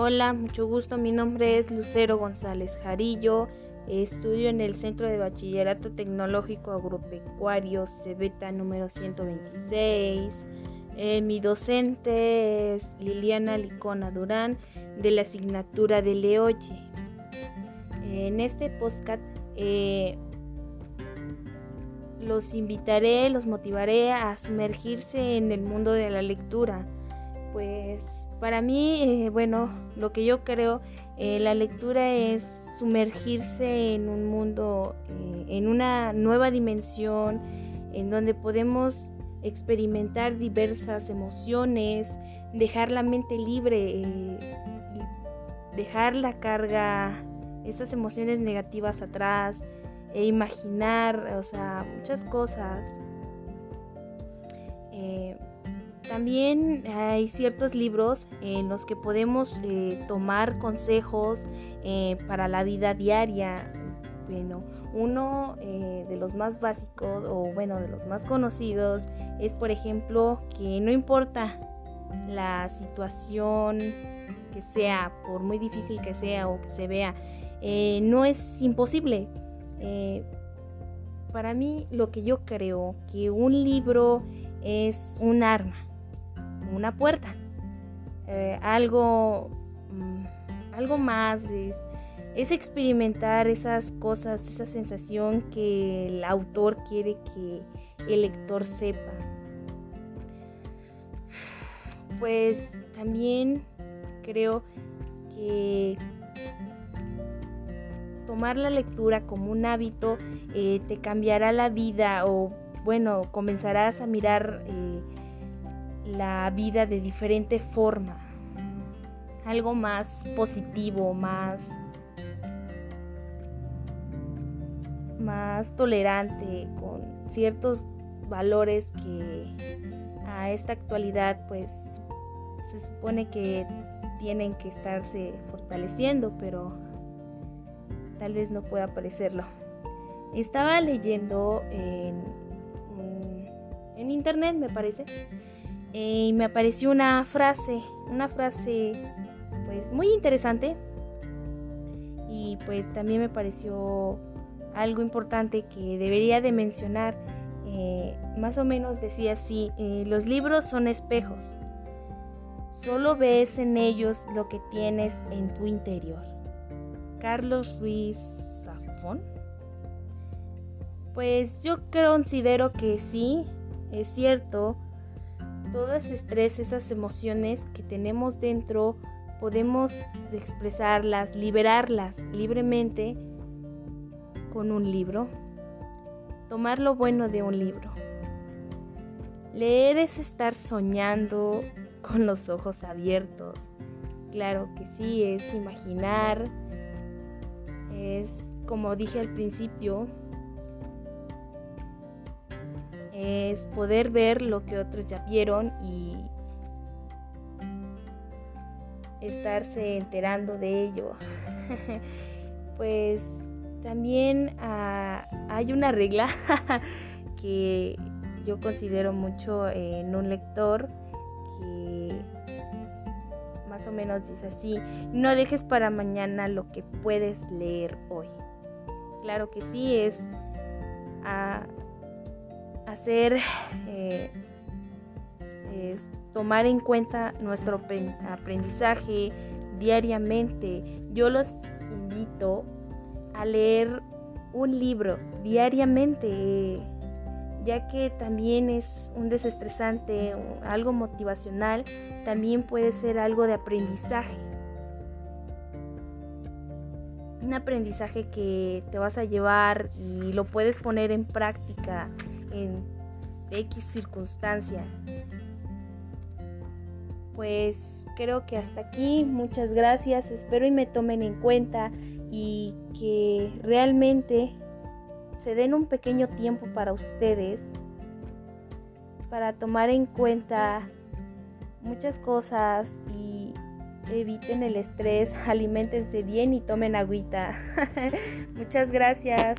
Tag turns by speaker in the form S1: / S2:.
S1: Hola, mucho gusto. Mi nombre es Lucero González Jarillo. Estudio en el Centro de Bachillerato Tecnológico Agropecuario Cebeta número 126. Eh, mi docente es Liliana Licona Durán de la asignatura de Leoye. En este podcast eh, los invitaré, los motivaré a sumergirse en el mundo de la lectura. Pues para mí, eh, bueno, lo que yo creo, eh, la lectura es sumergirse en un mundo, eh, en una nueva dimensión, en donde podemos experimentar diversas emociones, dejar la mente libre, dejar la carga, esas emociones negativas atrás, e imaginar, o sea, muchas cosas. También hay ciertos libros en los que podemos eh, tomar consejos eh, para la vida diaria. Bueno, uno eh, de los más básicos o bueno, de los más conocidos es por ejemplo que no importa la situación que sea, por muy difícil que sea o que se vea, no es imposible. para mí lo que yo creo que un libro es un arma una puerta. Eh, algo, mm, algo más es, experimentar esas cosas, esa sensación que el autor quiere que el lector sepa. Pues también creo que tomar la lectura como un hábito eh, te cambiará la vida o bueno, comenzarás a mirar eh, la vida de diferente forma, algo más positivo, más más tolerante con ciertos valores que a esta actualidad pues se supone que tienen que estarse fortaleciendo, pero tal vez no pueda parecerlo. Estaba leyendo en, en internet, me parece, y me apareció una frase, una frase pues muy interesante y pues también me pareció algo importante que debería de mencionar. Eh, más o menos decía así, eh, los libros son espejos, solo ves en ellos lo que tienes en tu interior. Carlos Ruiz Zafón. Pues yo considero que sí, es cierto, todo ese estrés, esas emociones que tenemos dentro, podemos expresarlas, liberarlas libremente con un libro. Tomar lo bueno de un libro. Leer es estar soñando con los ojos abiertos. Claro que sí, es imaginar, es como dije al principio, es poder ver lo que otros ya vieron y estarse enterando de ello. pues también ah, hay una regla que yo considero mucho en un lector que más o menos dice así, no dejes para mañana lo que puedes leer hoy. Claro que sí, es a, hacer, eh, es tomar en cuenta nuestro aprendizaje diariamente. Yo los invito a leer un libro diariamente, ya que también es un desestresante, algo motivacional, también puede ser algo de aprendizaje. Un aprendizaje que te vas a llevar y lo puedes poner en práctica en X circunstancia. Pues creo que hasta aquí, muchas gracias, espero y me tomen en cuenta y que realmente se den un pequeño tiempo para ustedes, para tomar en cuenta muchas cosas y eviten el estrés, alimentense bien y tomen agüita. muchas gracias.